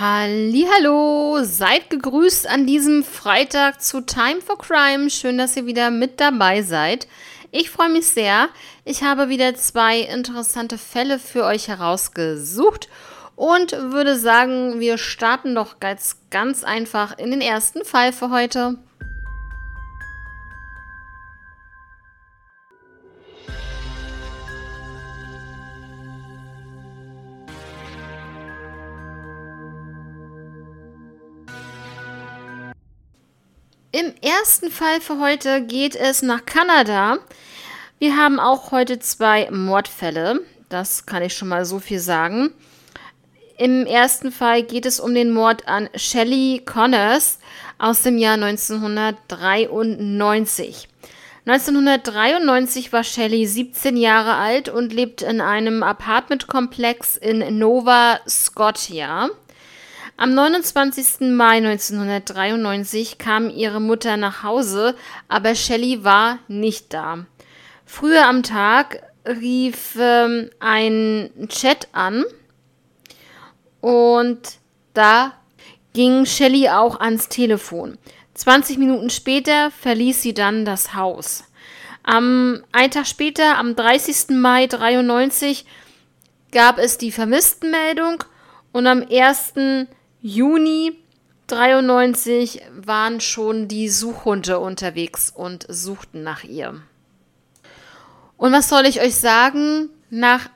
Hallo, seid gegrüßt an diesem Freitag zu Time for Crime. Schön, dass ihr wieder mit dabei seid. Ich freue mich sehr. Ich habe wieder zwei interessante Fälle für euch herausgesucht und würde sagen, wir starten doch ganz, ganz einfach in den ersten Fall für heute. Im ersten Fall für heute geht es nach Kanada. Wir haben auch heute zwei Mordfälle. Das kann ich schon mal so viel sagen. Im ersten Fall geht es um den Mord an Shelley Connors aus dem Jahr 1993. 1993 war Shelley 17 Jahre alt und lebt in einem Apartmentkomplex in Nova Scotia. Am 29. Mai 1993 kam ihre Mutter nach Hause, aber Shelley war nicht da. Früher am Tag rief ähm, ein Chat an und da ging Shelley auch ans Telefon. 20 Minuten später verließ sie dann das Haus. Am einen Tag später, am 30. Mai 1993, gab es die Vermisstenmeldung und am 1. Juni 93 waren schon die Suchhunde unterwegs und suchten nach ihr. Und was soll ich euch sagen? Nach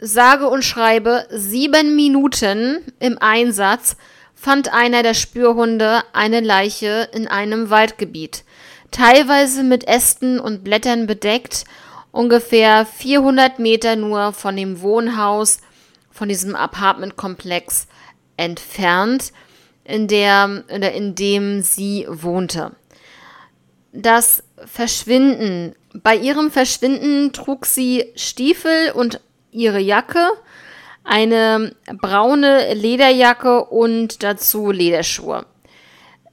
sage und schreibe sieben Minuten im Einsatz fand einer der Spürhunde eine Leiche in einem Waldgebiet, teilweise mit Ästen und Blättern bedeckt, ungefähr 400 Meter nur von dem Wohnhaus, von diesem Apartmentkomplex entfernt, in, der, in dem sie wohnte. Das Verschwinden. Bei ihrem Verschwinden trug sie Stiefel und ihre Jacke, eine braune Lederjacke und dazu Lederschuhe.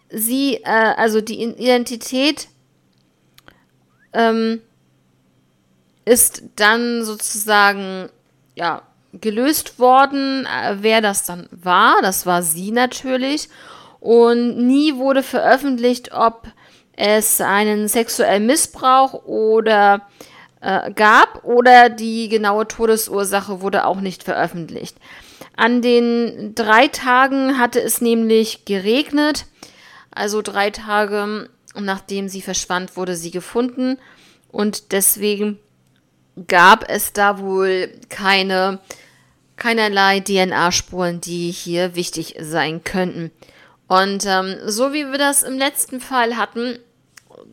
Sie, äh, also die Identität ähm, ist dann sozusagen ja gelöst worden, äh, wer das dann war. Das war sie natürlich. Und nie wurde veröffentlicht, ob es einen sexuellen Missbrauch oder äh, gab oder die genaue Todesursache wurde auch nicht veröffentlicht. An den drei Tagen hatte es nämlich geregnet, also drei Tage nachdem sie verschwand, wurde sie gefunden und deswegen gab es da wohl keine keinerlei DNA-Spuren, die hier wichtig sein könnten. Und ähm, so wie wir das im letzten Fall hatten,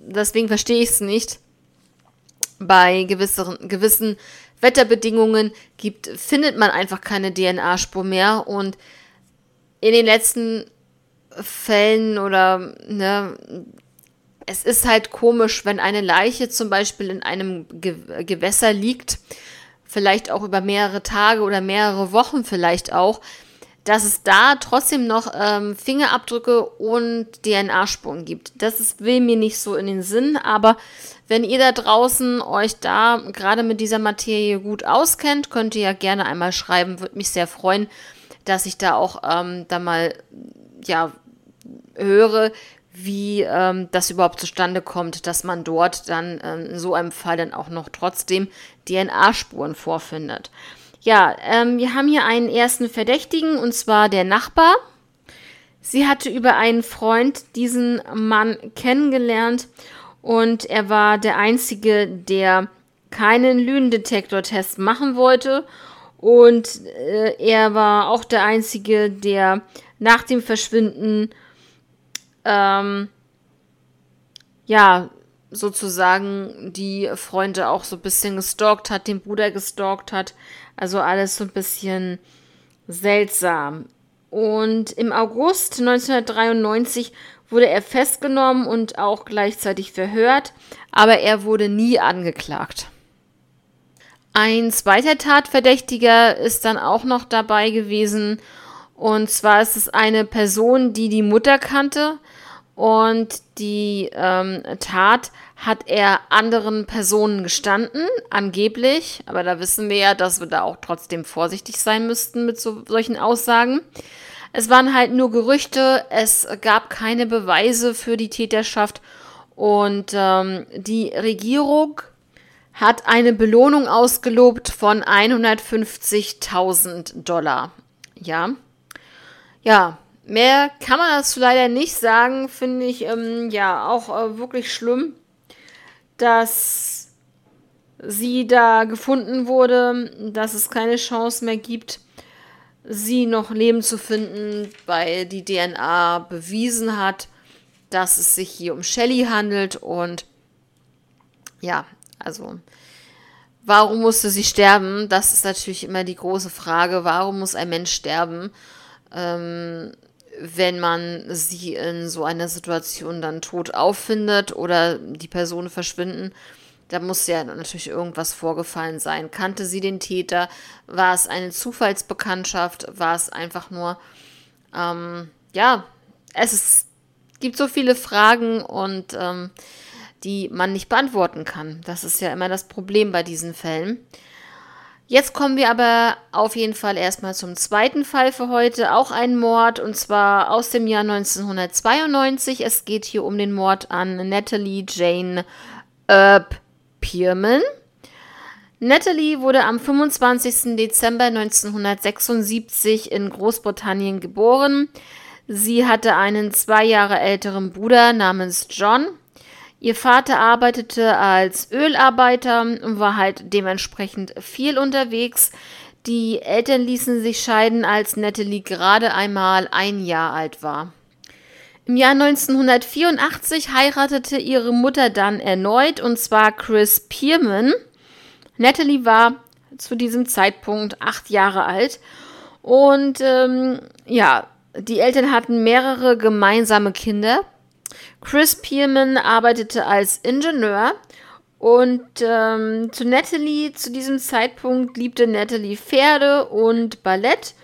deswegen verstehe ich es nicht, bei gewissen, gewissen Wetterbedingungen gibt, findet man einfach keine DNA-Spur mehr. Und in den letzten Fällen oder ne, es ist halt komisch, wenn eine Leiche zum Beispiel in einem Ge Gewässer liegt vielleicht auch über mehrere Tage oder mehrere Wochen vielleicht auch, dass es da trotzdem noch ähm, Fingerabdrücke und DNA-Spuren gibt. Das ist, will mir nicht so in den Sinn, aber wenn ihr da draußen euch da gerade mit dieser Materie gut auskennt, könnt ihr ja gerne einmal schreiben. Würde mich sehr freuen, dass ich da auch ähm, da mal ja höre, wie ähm, das überhaupt zustande kommt, dass man dort dann ähm, in so einem Fall dann auch noch trotzdem DNA-Spuren vorfindet. Ja, ähm, wir haben hier einen ersten Verdächtigen und zwar der Nachbar. Sie hatte über einen Freund diesen Mann kennengelernt und er war der Einzige, der keinen Lügendetektor-Test machen wollte und äh, er war auch der Einzige, der nach dem Verschwinden ähm, ja, sozusagen die Freunde auch so ein bisschen gestalkt hat, den Bruder gestalkt hat. Also alles so ein bisschen seltsam. Und im August 1993 wurde er festgenommen und auch gleichzeitig verhört, aber er wurde nie angeklagt. Ein zweiter Tatverdächtiger ist dann auch noch dabei gewesen. Und zwar ist es eine Person, die die Mutter kannte Und die ähm, Tat hat er anderen Personen gestanden, angeblich. Aber da wissen wir ja, dass wir da auch trotzdem vorsichtig sein müssten mit so, solchen Aussagen. Es waren halt nur Gerüchte, es gab keine Beweise für die Täterschaft und ähm, die Regierung hat eine Belohnung ausgelobt von 150.000 Dollar. Ja. Ja, mehr kann man dazu leider nicht sagen, finde ich ähm, ja auch äh, wirklich schlimm, dass sie da gefunden wurde, dass es keine Chance mehr gibt, sie noch leben zu finden, weil die DNA bewiesen hat, dass es sich hier um Shelly handelt und ja, also warum musste sie sterben? Das ist natürlich immer die große Frage. Warum muss ein Mensch sterben, ähm, wenn man sie in so einer Situation dann tot auffindet oder die Personen verschwinden? Da muss ja natürlich irgendwas vorgefallen sein. Kannte sie den Täter? War es eine Zufallsbekanntschaft? War es einfach nur, ähm, ja, es ist, gibt so viele Fragen und ähm, die man nicht beantworten kann. Das ist ja immer das Problem bei diesen Fällen. Jetzt kommen wir aber auf jeden Fall erstmal zum zweiten Fall für heute, auch ein Mord und zwar aus dem Jahr 1992. Es geht hier um den Mord an Natalie Jane Earp Pierman. Natalie wurde am 25. Dezember 1976 in Großbritannien geboren. Sie hatte einen zwei Jahre älteren Bruder namens John Ihr Vater arbeitete als Ölarbeiter und war halt dementsprechend viel unterwegs. Die Eltern ließen sich scheiden, als Natalie gerade einmal ein Jahr alt war. Im Jahr 1984 heiratete ihre Mutter dann erneut, und zwar Chris Pierman. Natalie war zu diesem Zeitpunkt acht Jahre alt. Und ähm, ja, die Eltern hatten mehrere gemeinsame Kinder. Chris Pierman arbeitete als Ingenieur und ähm, zu Natalie, zu diesem Zeitpunkt liebte Natalie Pferde und Ballett.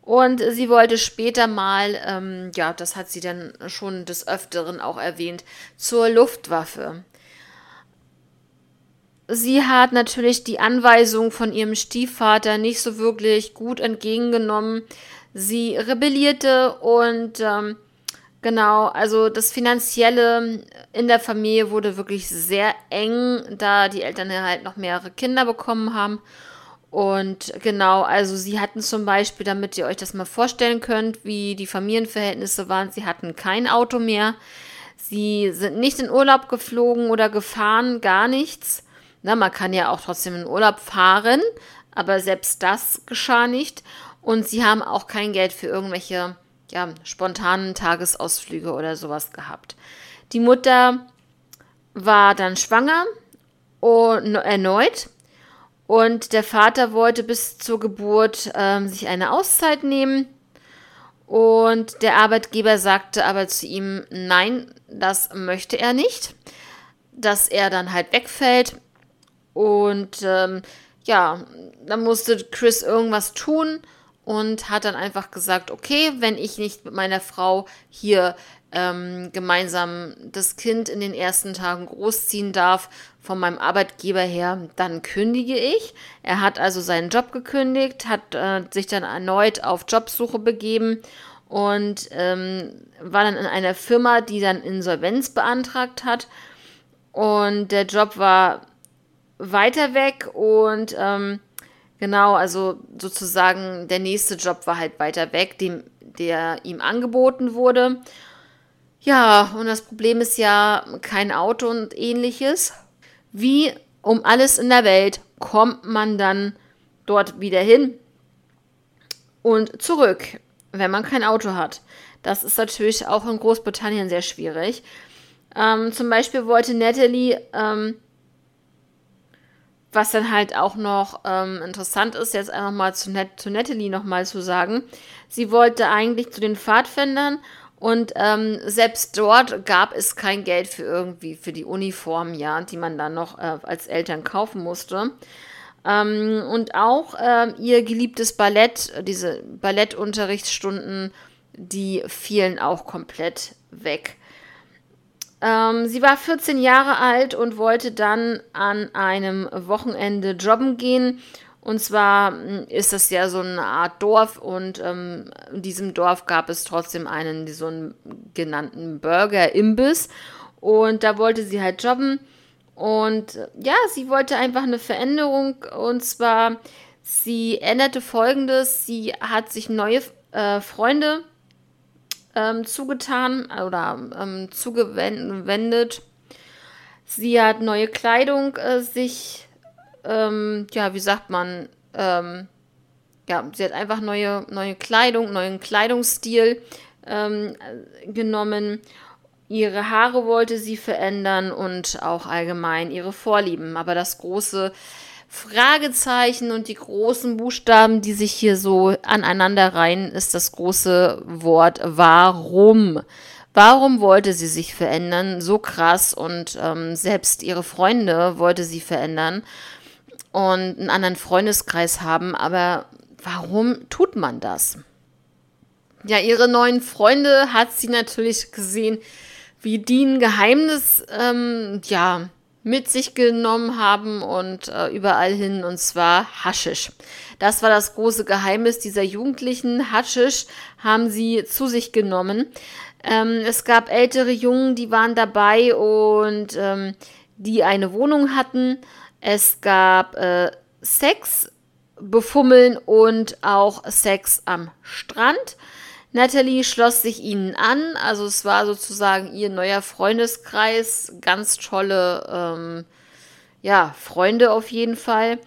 Und sie wollte später mal, ähm, ja, das hat sie dann schon des Öfteren auch erwähnt, zur Luftwaffe. Sie hat natürlich die Anweisung von ihrem Stiefvater nicht so wirklich gut entgegengenommen. Sie rebellierte und ähm, Genau, also das Finanzielle in der Familie wurde wirklich sehr eng, da die Eltern halt noch mehrere Kinder bekommen haben. Und genau, also sie hatten zum Beispiel, damit ihr euch das mal vorstellen könnt, wie die Familienverhältnisse waren, sie hatten kein Auto mehr. Sie sind nicht in Urlaub geflogen oder gefahren, gar nichts. Na, man kann ja auch trotzdem in Urlaub fahren, aber selbst das geschah nicht. Und sie haben auch kein Geld für irgendwelche ja, spontanen Tagesausflüge oder sowas gehabt. Die Mutter war dann schwanger und erneut. Und der Vater wollte bis zur Geburt ähm, sich eine Auszeit nehmen. Und der Arbeitgeber sagte aber zu ihm, nein, das möchte er nicht, dass er dann halt wegfällt. Und ähm, ja, dann musste Chris irgendwas tun und hat dann einfach gesagt, okay, wenn ich nicht mit meiner Frau hier ähm, gemeinsam das Kind in den ersten Tagen großziehen darf von meinem Arbeitgeber her, dann kündige ich. Er hat also seinen Job gekündigt, hat äh, sich dann erneut auf Jobsuche begeben und ähm, war dann in einer Firma, die dann Insolvenz beantragt hat. Und der Job war weiter weg und ähm, Genau, also sozusagen der nächste Job war halt weiter weg, dem, der ihm angeboten wurde. Ja, und das Problem ist ja kein Auto und ähnliches. Wie um alles in der Welt kommt man dann dort wieder hin und zurück, wenn man kein Auto hat? Das ist natürlich auch in Großbritannien sehr schwierig. Ähm, zum Beispiel wollte Natalie ähm, was dann halt auch noch ähm, interessant ist, jetzt einfach mal zu, Net zu Natalie nochmal zu sagen. Sie wollte eigentlich zu den Pfadfindern und ähm, selbst dort gab es kein Geld für irgendwie, für die Uniform, ja, die man dann noch äh, als Eltern kaufen musste. Ähm, und auch äh, ihr geliebtes Ballett, diese Ballettunterrichtsstunden, die fielen auch komplett weg. Ähm, sie war 14 Jahre alt und wollte dann an einem Wochenende jobben gehen. Und zwar hm, ist das ja so eine Art Dorf und ähm, in diesem Dorf gab es trotzdem einen, so einen genannten Burger-Imbiss. Und da wollte sie halt jobben. Und ja, sie wollte einfach eine Veränderung. Und zwar, sie änderte folgendes: Sie hat sich neue äh, Freunde ähm, zugetan oder ähm, zugewendet. Sie hat neue Kleidung äh, sich, ähm, ja, wie sagt man, ähm, ja, sie hat einfach neue, neue Kleidung, neuen Kleidungsstil ähm, genommen. Ihre Haare wollte sie verändern und auch allgemein ihre Vorlieben. Aber das große Fragezeichen und die großen Buchstaben, die sich hier so aneinander reihen, ist das große Wort warum. Warum wollte sie sich verändern? So krass und ähm, selbst ihre Freunde wollte sie verändern und einen anderen Freundeskreis haben. Aber warum tut man das? Ja, ihre neuen Freunde hat sie natürlich gesehen, wie die ein Geheimnis, ähm, ja, mit sich genommen haben und äh, überall hin, und zwar Haschisch. Das war das große Geheimnis dieser Jugendlichen. Haschisch haben sie zu sich genommen. Ähm, es gab ältere Jungen, die waren dabei und ähm, die eine Wohnung hatten. Es gab äh, Sex, Befummeln und auch Sex am Strand. Natalie schloss sich ihnen an, also es war sozusagen ihr neuer Freundeskreis, ganz tolle ähm, ja, Freunde auf jeden Fall.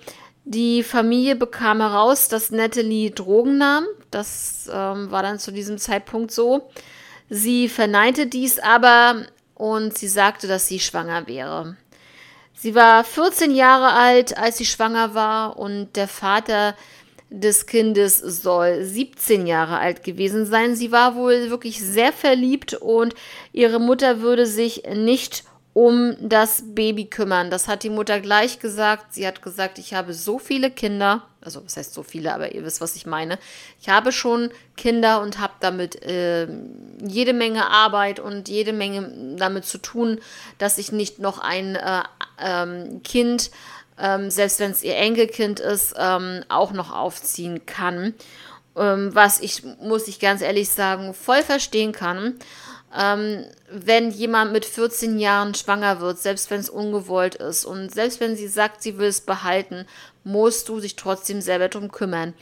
Die Familie bekam heraus, dass Natalie Drogen nahm. Das ähm, war dann zu diesem Zeitpunkt so. Sie verneinte dies aber und sie sagte, dass sie schwanger wäre. Sie war 14 Jahre alt, als sie schwanger war und der Vater des Kindes soll 17 Jahre alt gewesen sein. Sie war wohl wirklich sehr verliebt und ihre Mutter würde sich nicht um das Baby kümmern. Das hat die Mutter gleich gesagt. Sie hat gesagt, ich habe so viele Kinder, also was heißt so viele, aber ihr wisst, was ich meine. Ich habe schon Kinder und habe damit äh, jede Menge Arbeit und jede Menge damit zu tun, dass ich nicht noch ein äh, ähm, Kind ähm, selbst wenn es ihr Enkelkind ist, ähm, auch noch aufziehen kann. Ähm, was ich, muss ich ganz ehrlich sagen, voll verstehen kann. Ähm, wenn jemand mit 14 Jahren schwanger wird, selbst wenn es ungewollt ist und selbst wenn sie sagt, sie will es behalten, musst du dich trotzdem selber darum kümmern.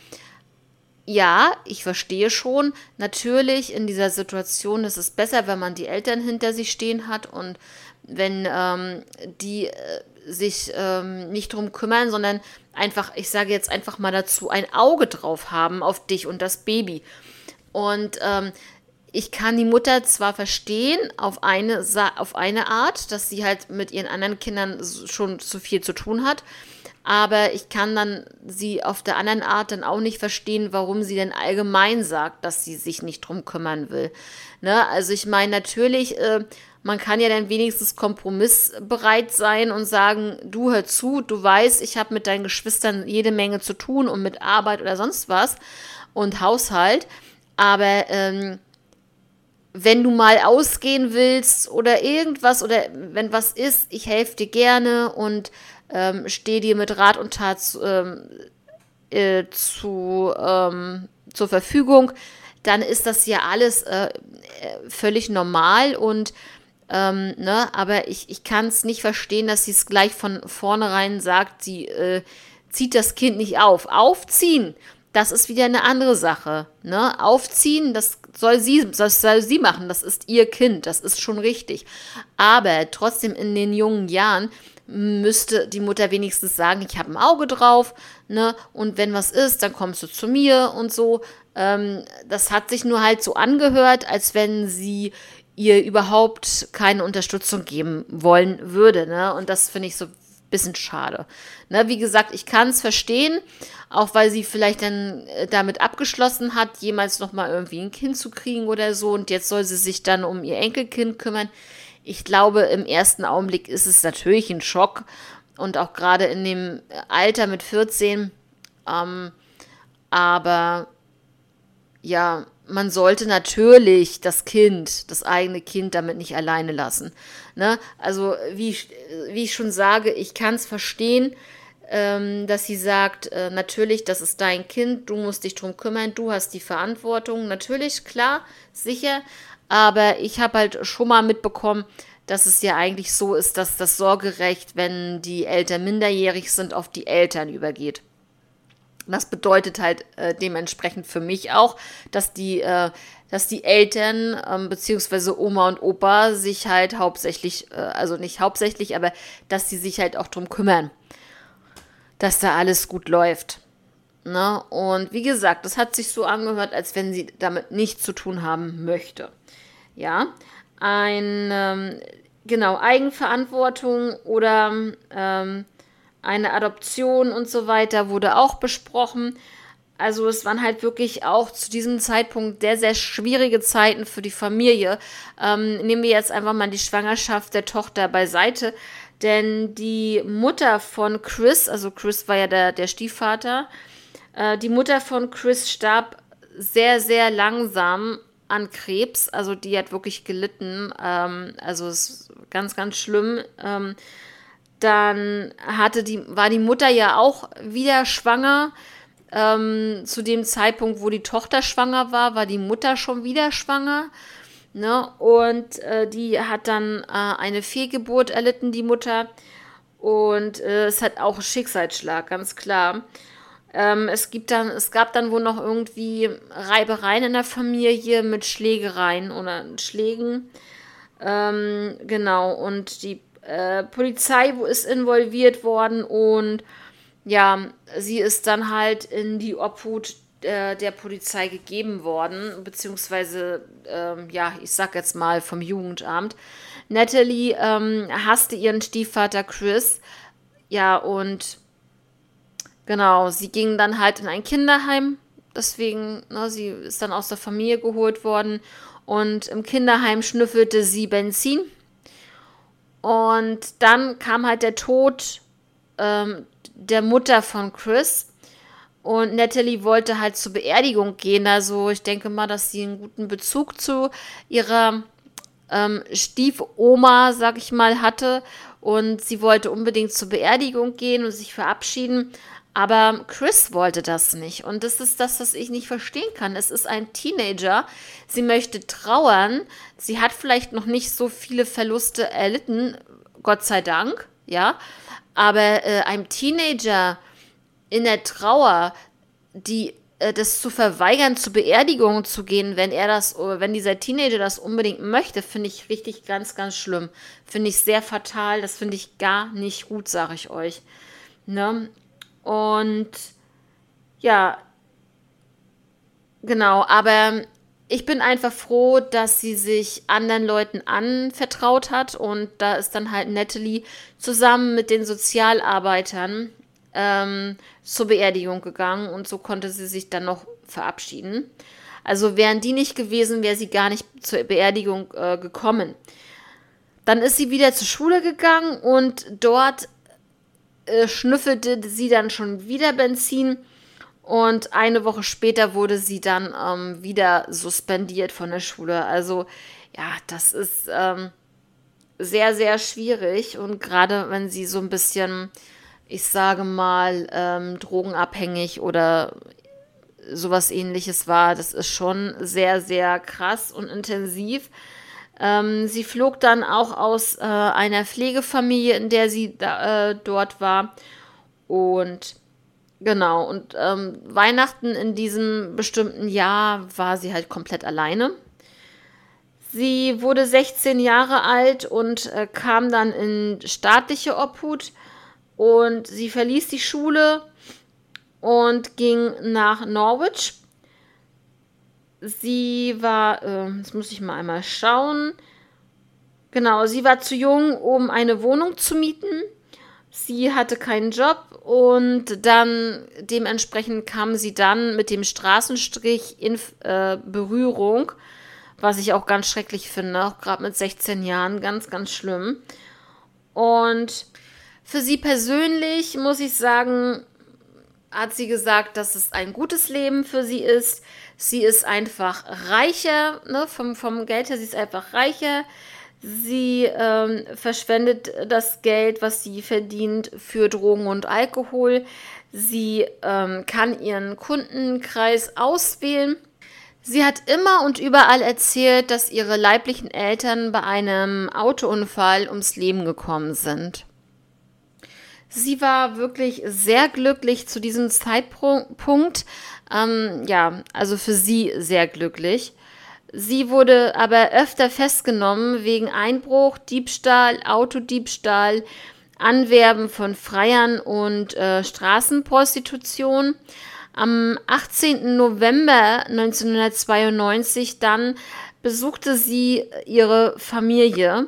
Ja, ich verstehe schon. Natürlich in dieser Situation ist es besser, wenn man die Eltern hinter sich stehen hat und wenn ähm, die äh, sich ähm, nicht drum kümmern, sondern einfach, ich sage jetzt einfach mal dazu, ein Auge drauf haben auf dich und das Baby. Und ähm, ich kann die Mutter zwar verstehen auf eine, auf eine Art, dass sie halt mit ihren anderen Kindern schon zu viel zu tun hat, aber ich kann dann sie auf der anderen Art dann auch nicht verstehen, warum sie denn allgemein sagt, dass sie sich nicht drum kümmern will. Ne? Also ich meine, natürlich äh, man kann ja dann wenigstens kompromissbereit sein und sagen, du hör zu, du weißt, ich habe mit deinen Geschwistern jede Menge zu tun und mit Arbeit oder sonst was und Haushalt. Aber ähm, wenn du mal ausgehen willst oder irgendwas oder wenn was ist, ich helfe dir gerne und ähm, stehe dir mit Rat und Tat ähm, äh, zu, ähm, zur Verfügung, dann ist das ja alles äh, äh völlig normal und ähm, ne? Aber ich, ich kann es nicht verstehen, dass sie es gleich von vornherein sagt, sie äh, zieht das Kind nicht auf. Aufziehen, das ist wieder eine andere Sache. Ne? Aufziehen, das soll sie, das soll sie machen, das ist ihr Kind, das ist schon richtig. Aber trotzdem in den jungen Jahren müsste die Mutter wenigstens sagen, ich habe ein Auge drauf, ne? Und wenn was ist, dann kommst du zu mir und so. Ähm, das hat sich nur halt so angehört, als wenn sie ihr überhaupt keine Unterstützung geben wollen würde. Ne? Und das finde ich so ein bisschen schade. Ne? Wie gesagt, ich kann es verstehen, auch weil sie vielleicht dann äh, damit abgeschlossen hat, jemals nochmal irgendwie ein Kind zu kriegen oder so. Und jetzt soll sie sich dann um ihr Enkelkind kümmern. Ich glaube, im ersten Augenblick ist es natürlich ein Schock. Und auch gerade in dem Alter mit 14. Ähm, aber ja, man sollte natürlich das Kind, das eigene Kind damit nicht alleine lassen. Ne? Also wie, ich, wie ich schon sage, ich kann es verstehen, ähm, dass sie sagt, äh, natürlich, das ist dein Kind, du musst dich drum kümmern, du hast die Verantwortung. Natürlich, klar, sicher. Aber ich habe halt schon mal mitbekommen, dass es ja eigentlich so ist, dass das Sorgerecht, wenn die Eltern minderjährig sind, auf die Eltern übergeht. Das bedeutet halt äh, dementsprechend für mich auch, dass die, äh, dass die Eltern ähm, beziehungsweise Oma und Opa sich halt hauptsächlich, äh, also nicht hauptsächlich, aber dass sie sich halt auch drum kümmern, dass da alles gut läuft. Ne? Und wie gesagt, das hat sich so angehört, als wenn sie damit nichts zu tun haben möchte. Ja, ein, ähm, genau, Eigenverantwortung oder ähm, eine Adoption und so weiter wurde auch besprochen. Also es waren halt wirklich auch zu diesem Zeitpunkt sehr, sehr schwierige Zeiten für die Familie. Ähm, nehmen wir jetzt einfach mal die Schwangerschaft der Tochter beiseite. Denn die Mutter von Chris, also Chris war ja der, der Stiefvater, äh, die Mutter von Chris starb sehr, sehr langsam an Krebs. Also die hat wirklich gelitten. Ähm, also es ist ganz, ganz schlimm. Ähm, dann hatte die, war die Mutter ja auch wieder schwanger. Ähm, zu dem Zeitpunkt, wo die Tochter schwanger war, war die Mutter schon wieder schwanger. Ne? Und äh, die hat dann äh, eine Fehlgeburt erlitten, die Mutter. Und äh, es hat auch einen Schicksalsschlag, ganz klar. Ähm, es, gibt dann, es gab dann wohl noch irgendwie Reibereien in der Familie mit Schlägereien oder Schlägen. Ähm, genau, und die äh, Polizei ist involviert worden und ja, sie ist dann halt in die Obhut äh, der Polizei gegeben worden, beziehungsweise, ähm, ja, ich sag jetzt mal vom Jugendamt. Natalie ähm, hasste ihren Stiefvater Chris, ja, und genau, sie ging dann halt in ein Kinderheim, deswegen, ne, sie ist dann aus der Familie geholt worden. Und im Kinderheim schnüffelte sie Benzin und dann kam halt der Tod ähm, der Mutter von Chris. Und Natalie wollte halt zur Beerdigung gehen. Also ich denke mal, dass sie einen guten Bezug zu ihrer ähm, Stiefoma, sag ich mal, hatte. Und sie wollte unbedingt zur Beerdigung gehen und sich verabschieden. Aber Chris wollte das nicht. Und das ist das, was ich nicht verstehen kann. Es ist ein Teenager. Sie möchte trauern. Sie hat vielleicht noch nicht so viele Verluste erlitten. Gott sei Dank. Ja. Aber äh, einem Teenager in der Trauer, die äh, das zu verweigern, zur Beerdigung zu gehen, wenn er das, wenn dieser Teenager das unbedingt möchte, finde ich richtig ganz, ganz schlimm. Finde ich sehr fatal. Das finde ich gar nicht gut, sage ich euch. Ne? Und ja, genau, aber ich bin einfach froh, dass sie sich anderen Leuten anvertraut hat und da ist dann halt Natalie zusammen mit den Sozialarbeitern ähm, zur Beerdigung gegangen und so konnte sie sich dann noch verabschieden. Also wären die nicht gewesen, wäre sie gar nicht zur Beerdigung äh, gekommen. Dann ist sie wieder zur Schule gegangen und dort äh, schnüffelte sie dann schon wieder Benzin und eine Woche später wurde sie dann ähm, wieder suspendiert von der Schule. Also ja, das ist ähm, sehr, sehr schwierig und gerade wenn sie so ein bisschen, ich sage mal, ähm, drogenabhängig oder sowas ähnliches war, das ist schon sehr, sehr krass und intensiv. Ähm, sie flog dann auch aus äh, einer Pflegefamilie, in der sie da, äh, dort war. Und genau, und ähm, Weihnachten in diesem bestimmten Jahr war sie halt komplett alleine. Sie wurde 16 Jahre alt und äh, kam dann in staatliche Obhut und sie verließ die Schule und ging nach Norwich Sie war, äh, jetzt muss ich mal einmal schauen. Genau, sie war zu jung, um eine Wohnung zu mieten. Sie hatte keinen Job und dann dementsprechend kam sie dann mit dem Straßenstrich in äh, Berührung, was ich auch ganz schrecklich finde, auch gerade mit 16 Jahren, ganz, ganz schlimm. Und für sie persönlich muss ich sagen, hat sie gesagt, dass es ein gutes Leben für sie ist. Sie ist einfach reicher, ne, vom, vom Geld her, sie ist einfach reicher. Sie ähm, verschwendet das Geld, was sie verdient, für Drogen und Alkohol. Sie ähm, kann ihren Kundenkreis auswählen. Sie hat immer und überall erzählt, dass ihre leiblichen Eltern bei einem Autounfall ums Leben gekommen sind. Sie war wirklich sehr glücklich zu diesem Zeitpunkt. Ähm, ja, also für sie sehr glücklich. Sie wurde aber öfter festgenommen wegen Einbruch, Diebstahl, Autodiebstahl, Anwerben von Freiern und äh, Straßenprostitution. Am 18. November 1992 dann besuchte sie ihre Familie.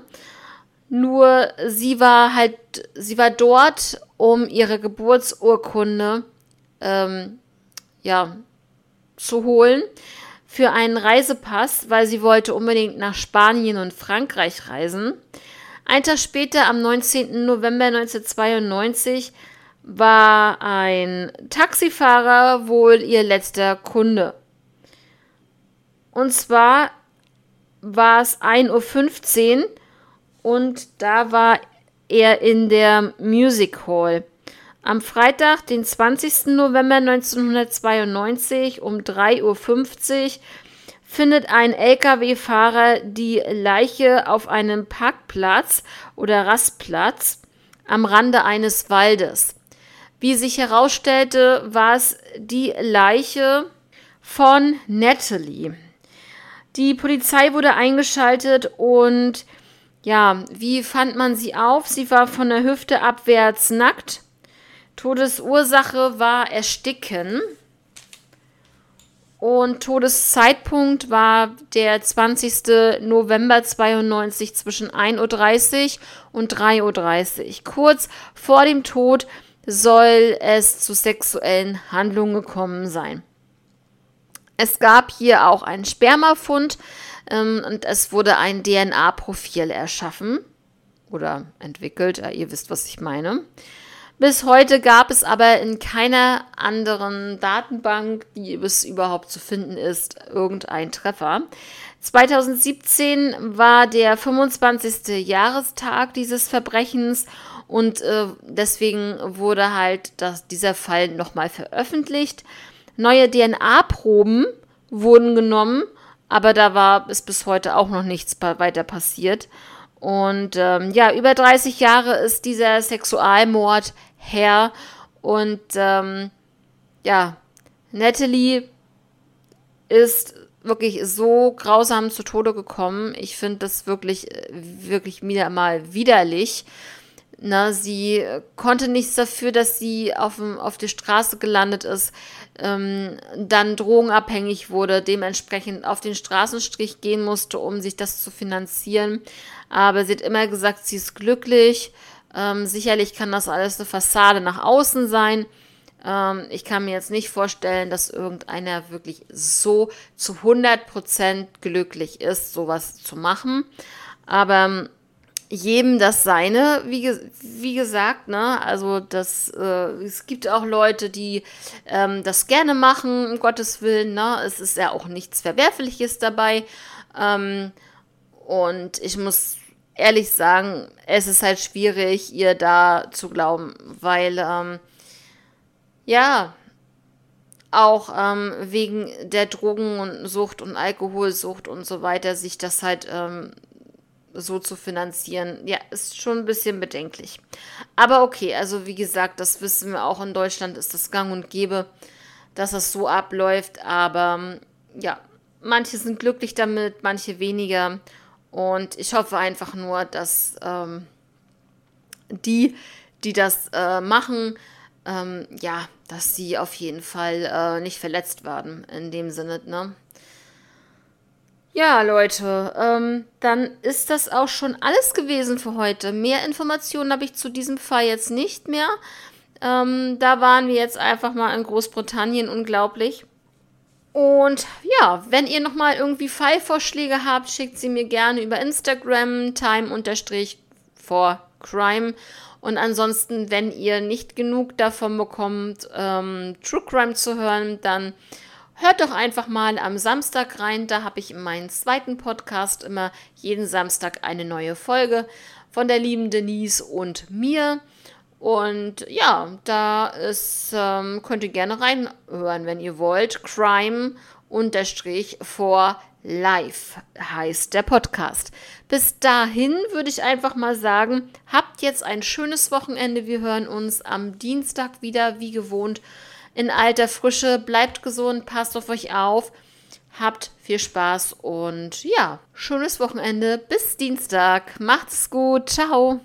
Nur sie war halt, sie war dort, um ihre Geburtsurkunde ähm, ja, zu holen für einen Reisepass, weil sie wollte unbedingt nach Spanien und Frankreich reisen. Ein Tag später, am 19. November 1992, war ein Taxifahrer wohl ihr letzter Kunde. Und zwar war es 1.15 Uhr und da war er in der Music Hall. Am Freitag, den 20. November 1992 um 3.50 Uhr findet ein Lkw-Fahrer die Leiche auf einem Parkplatz oder Rastplatz am Rande eines Waldes. Wie sich herausstellte, war es die Leiche von Natalie. Die Polizei wurde eingeschaltet und ja, wie fand man sie auf? Sie war von der Hüfte abwärts nackt Todesursache war Ersticken. Und Todeszeitpunkt war der 20. November 92 zwischen 1.30 Uhr und 3.30 Uhr. Kurz vor dem Tod soll es zu sexuellen Handlungen gekommen sein. Es gab hier auch einen Spermafund ähm, und es wurde ein DNA-Profil erschaffen oder entwickelt. Ja, ihr wisst, was ich meine. Bis heute gab es aber in keiner anderen Datenbank, die es überhaupt zu finden ist, irgendein Treffer. 2017 war der 25. Jahrestag dieses Verbrechens und äh, deswegen wurde halt das, dieser Fall nochmal veröffentlicht. Neue DNA-Proben wurden genommen, aber da war es bis heute auch noch nichts weiter passiert. Und ähm, ja, über 30 Jahre ist dieser Sexualmord her. Und ähm, ja, Natalie ist wirklich so grausam zu Tode gekommen. Ich finde das wirklich, wirklich wieder mal widerlich. Na, sie konnte nichts dafür, dass sie auf, auf der Straße gelandet ist, ähm, dann drogenabhängig wurde, dementsprechend auf den Straßenstrich gehen musste, um sich das zu finanzieren. Aber sie hat immer gesagt, sie ist glücklich ähm, sicherlich kann das alles eine Fassade nach außen sein. Ähm, ich kann mir jetzt nicht vorstellen, dass irgendeiner wirklich so zu 100% glücklich ist, sowas zu machen. Aber ähm, jedem das seine, wie, wie gesagt, ne? Also das, äh, es gibt auch Leute, die ähm, das gerne machen, um Gottes Willen, ne? Es ist ja auch nichts Verwerfliches dabei. Ähm, und ich muss ehrlich sagen, es ist halt schwierig, ihr da zu glauben, weil, ähm, ja, auch ähm, wegen der Drogensucht und Alkoholsucht und so weiter, sich das halt ähm, so zu finanzieren, ja, ist schon ein bisschen bedenklich. Aber okay, also wie gesagt, das wissen wir auch in Deutschland, ist das gang und gäbe, dass das so abläuft, aber ja, manche sind glücklich damit, manche weniger. Und ich hoffe einfach nur, dass ähm, die, die das äh, machen, ähm, ja, dass sie auf jeden Fall äh, nicht verletzt werden in dem Sinne, ne? Ja, Leute, ähm, dann ist das auch schon alles gewesen für heute. Mehr Informationen habe ich zu diesem Fall jetzt nicht mehr. Ähm, da waren wir jetzt einfach mal in Großbritannien unglaublich. Und ja, wenn ihr nochmal irgendwie Fallvorschläge habt, schickt sie mir gerne über Instagram time-for-crime. Und ansonsten, wenn ihr nicht genug davon bekommt, ähm, True Crime zu hören, dann Hört doch einfach mal am Samstag rein. Da habe ich in meinem zweiten Podcast immer jeden Samstag eine neue Folge von der lieben Denise und mir. Und ja, da ist, ähm, könnt ihr gerne reinhören, wenn ihr wollt. Crime unterstrich for life heißt der Podcast. Bis dahin würde ich einfach mal sagen, habt jetzt ein schönes Wochenende. Wir hören uns am Dienstag wieder, wie gewohnt in alter Frische. Bleibt gesund, passt auf euch auf. Habt viel Spaß und ja, schönes Wochenende. Bis Dienstag. Macht's gut. Ciao.